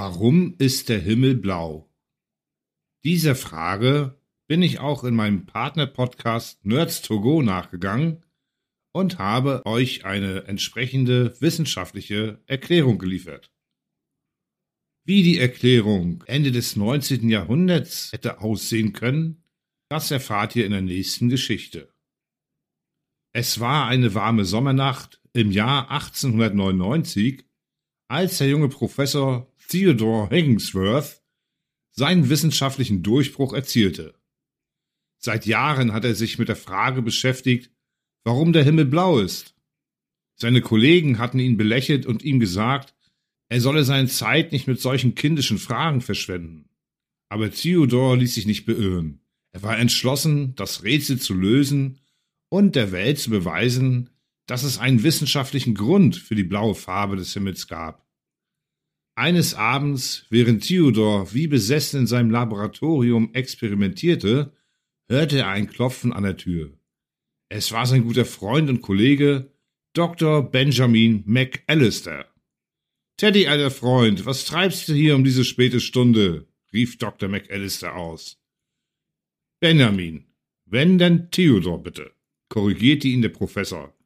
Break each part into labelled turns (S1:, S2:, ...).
S1: Warum ist der Himmel blau? Dieser Frage bin ich auch in meinem Partner-Podcast Nerds to Go nachgegangen und habe euch eine entsprechende wissenschaftliche Erklärung geliefert. Wie die Erklärung Ende des 19. Jahrhunderts hätte aussehen können, das erfahrt ihr in der nächsten Geschichte. Es war eine warme Sommernacht im Jahr 1899, als der junge Professor Theodore Higginsworth seinen wissenschaftlichen Durchbruch erzielte. Seit Jahren hat er sich mit der Frage beschäftigt, warum der Himmel blau ist. Seine Kollegen hatten ihn belächelt und ihm gesagt, er solle seine Zeit nicht mit solchen kindischen Fragen verschwenden. Aber Theodor ließ sich nicht beirren. Er war entschlossen, das Rätsel zu lösen und der Welt zu beweisen, dass es einen wissenschaftlichen Grund für die blaue Farbe des Himmels gab. Eines Abends, während Theodor wie besessen in seinem Laboratorium experimentierte, hörte er ein Klopfen an der Tür. Es war sein guter Freund und Kollege Dr. Benjamin McAllister. Teddy, alter Freund, was treibst du hier um diese späte Stunde? rief Dr. McAllister aus. Benjamin, wenn denn Theodor bitte, korrigierte ihn der Professor.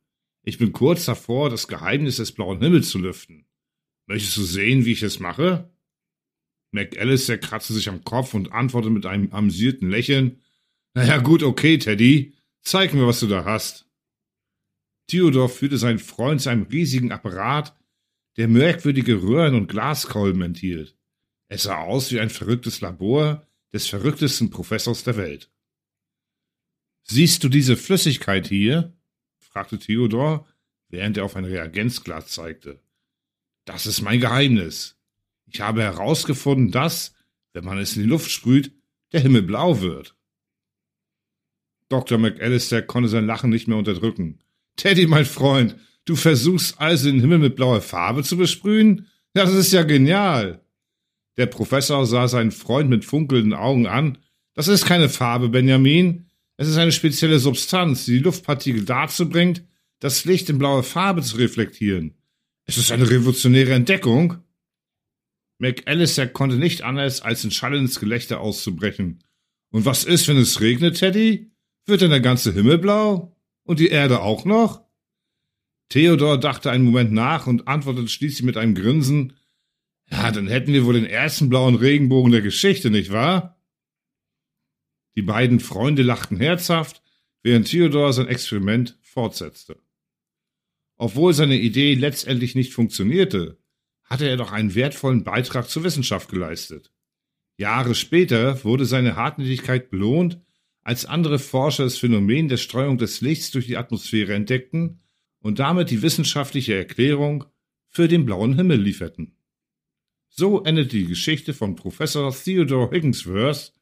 S1: Ich bin kurz davor, das Geheimnis des blauen Himmels zu lüften. Möchtest du sehen, wie ich es mache? McAllister kratzte sich am Kopf und antwortete mit einem amüsierten Lächeln. Na ja, gut, okay, Teddy. Zeig mir, was du da hast. Theodor führte seinen Freund zu einem riesigen Apparat, der merkwürdige Röhren und Glaskolben enthielt. Es sah aus wie ein verrücktes Labor des verrücktesten Professors der Welt. Siehst du diese Flüssigkeit hier? Fragte Theodor, während er auf ein Reagenzglas zeigte. Das ist mein Geheimnis. Ich habe herausgefunden, dass, wenn man es in die Luft sprüht, der Himmel blau wird. Dr. McAllister konnte sein Lachen nicht mehr unterdrücken. Teddy, mein Freund, du versuchst also den Himmel mit blauer Farbe zu besprühen? Ja, das ist ja genial. Der Professor sah seinen Freund mit funkelnden Augen an. Das ist keine Farbe, Benjamin. Es ist eine spezielle Substanz, die die Luftpartikel dazu bringt, das Licht in blaue Farbe zu reflektieren. Es ist eine revolutionäre Entdeckung. McAllister konnte nicht anders, als in schallendes Gelächter auszubrechen. Und was ist, wenn es regnet, Teddy? Wird denn der ganze Himmel blau? Und die Erde auch noch? Theodor dachte einen Moment nach und antwortete schließlich mit einem Grinsen, ja, dann hätten wir wohl den ersten blauen Regenbogen der Geschichte, nicht wahr? Die beiden Freunde lachten herzhaft, während Theodor sein Experiment fortsetzte. Obwohl seine Idee letztendlich nicht funktionierte, hatte er doch einen wertvollen Beitrag zur Wissenschaft geleistet. Jahre später wurde seine Hartnäckigkeit belohnt, als andere Forscher das Phänomen der Streuung des Lichts durch die Atmosphäre entdeckten und damit die wissenschaftliche Erklärung für den blauen Himmel lieferten. So endete die Geschichte von Professor Theodore Higginsworth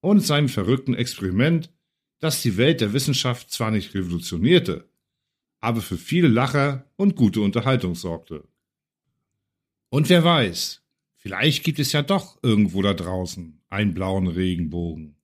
S1: und seinem verrückten Experiment, das die Welt der Wissenschaft zwar nicht revolutionierte, aber für viele Lacher und gute Unterhaltung sorgte. Und wer weiß, vielleicht gibt es ja doch irgendwo da draußen einen blauen Regenbogen.